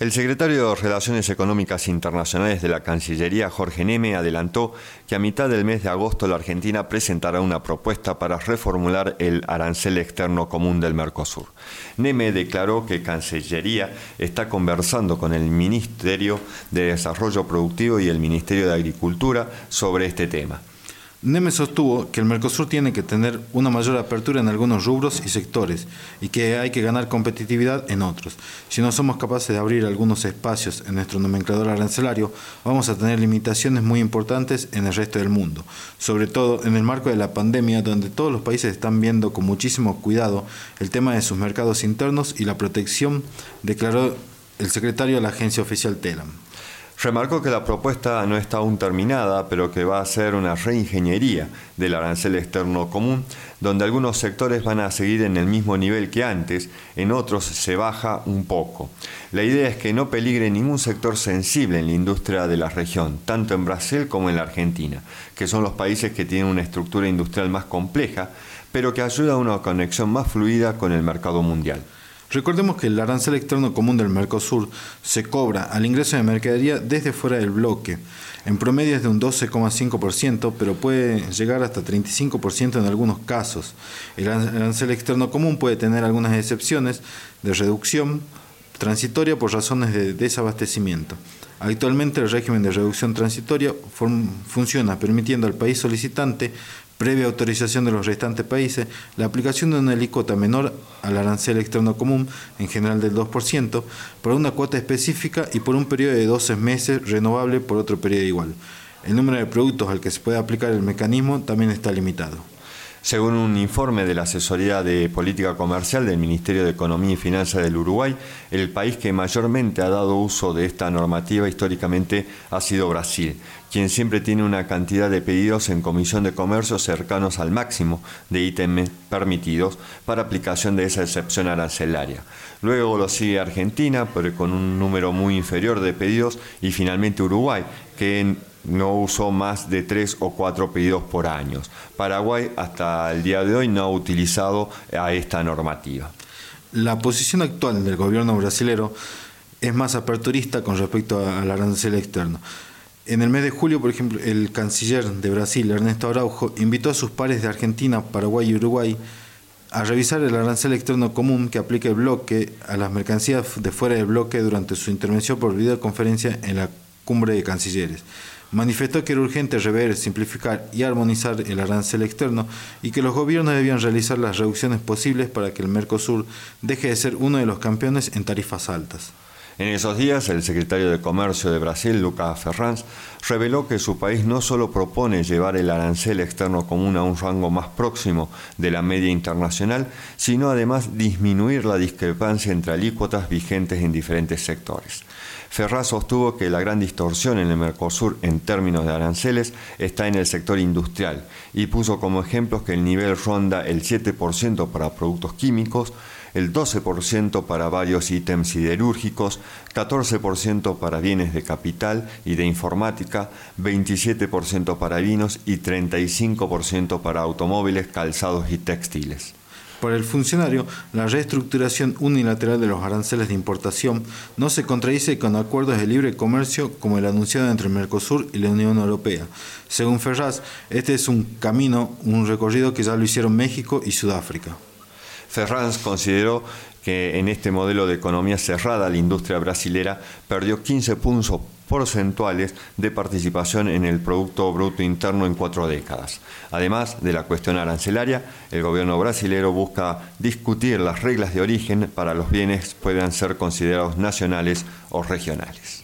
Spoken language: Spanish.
El secretario de Relaciones Económicas Internacionales de la Cancillería, Jorge Neme, adelantó que a mitad del mes de agosto la Argentina presentará una propuesta para reformular el arancel externo común del Mercosur. Neme declaró que Cancillería está conversando con el Ministerio de Desarrollo Productivo y el Ministerio de Agricultura sobre este tema. Neme sostuvo que el Mercosur tiene que tener una mayor apertura en algunos rubros y sectores y que hay que ganar competitividad en otros. Si no somos capaces de abrir algunos espacios en nuestro nomenclador arancelario, vamos a tener limitaciones muy importantes en el resto del mundo, sobre todo en el marco de la pandemia donde todos los países están viendo con muchísimo cuidado el tema de sus mercados internos y la protección, declaró el secretario de la agencia oficial TELAM. Remarcó que la propuesta no está aún terminada, pero que va a ser una reingeniería del arancel externo común, donde algunos sectores van a seguir en el mismo nivel que antes, en otros se baja un poco. La idea es que no peligre ningún sector sensible en la industria de la región, tanto en Brasil como en la Argentina, que son los países que tienen una estructura industrial más compleja, pero que ayuda a una conexión más fluida con el mercado mundial. Recordemos que el arancel externo común del Mercosur se cobra al ingreso de mercadería desde fuera del bloque. En promedio es de un 12,5%, pero puede llegar hasta 35% en algunos casos. El arancel externo común puede tener algunas excepciones de reducción transitoria por razones de desabastecimiento. Actualmente el régimen de reducción transitoria funciona permitiendo al país solicitante previa autorización de los restantes países, la aplicación de una alícuota menor al arancel externo común, en general del 2%, por una cuota específica y por un periodo de 12 meses renovable por otro periodo igual. El número de productos al que se puede aplicar el mecanismo también está limitado. Según un informe de la Asesoría de Política Comercial del Ministerio de Economía y Finanzas del Uruguay, el país que mayormente ha dado uso de esta normativa históricamente ha sido Brasil, quien siempre tiene una cantidad de pedidos en Comisión de Comercio cercanos al máximo de ítems permitidos para aplicación de esa excepción arancelaria. Luego lo sigue Argentina, pero con un número muy inferior de pedidos, y finalmente Uruguay, que no usó más de tres o cuatro pedidos por año. Paraguay hasta el día de hoy no ha utilizado a esta normativa. La posición actual del gobierno brasilero es más aperturista con respecto al arancel externo. En el mes de julio, por ejemplo, el canciller de Brasil, Ernesto Araujo, invitó a sus pares de Argentina, Paraguay y Uruguay a revisar el arancel externo común que aplica el bloque a las mercancías de fuera del bloque durante su intervención por videoconferencia en la cumbre de cancilleres manifestó que era urgente rever, simplificar y armonizar el arancel externo y que los gobiernos debían realizar las reducciones posibles para que el Mercosur deje de ser uno de los campeones en tarifas altas. En esos días, el secretario de Comercio de Brasil, Lucas Ferranz, reveló que su país no solo propone llevar el arancel externo común a un rango más próximo de la media internacional, sino además disminuir la discrepancia entre alícuotas vigentes en diferentes sectores. Ferraz sostuvo que la gran distorsión en el Mercosur en términos de aranceles está en el sector industrial y puso como ejemplos que el nivel ronda el 7% para productos químicos, el 12% para varios ítems siderúrgicos, 14% para bienes de capital y de informática, 27% para vinos y 35% para automóviles, calzados y textiles. Para el funcionario, la reestructuración unilateral de los aranceles de importación no se contradice con acuerdos de libre comercio como el anunciado entre Mercosur y la Unión Europea. Según Ferraz, este es un camino, un recorrido que ya lo hicieron México y Sudáfrica. Ferranz consideró que en este modelo de economía cerrada la industria brasilera perdió 15 puntos porcentuales de participación en el Producto Bruto Interno en cuatro décadas. Además de la cuestión arancelaria, el gobierno brasilero busca discutir las reglas de origen para los bienes puedan ser considerados nacionales o regionales.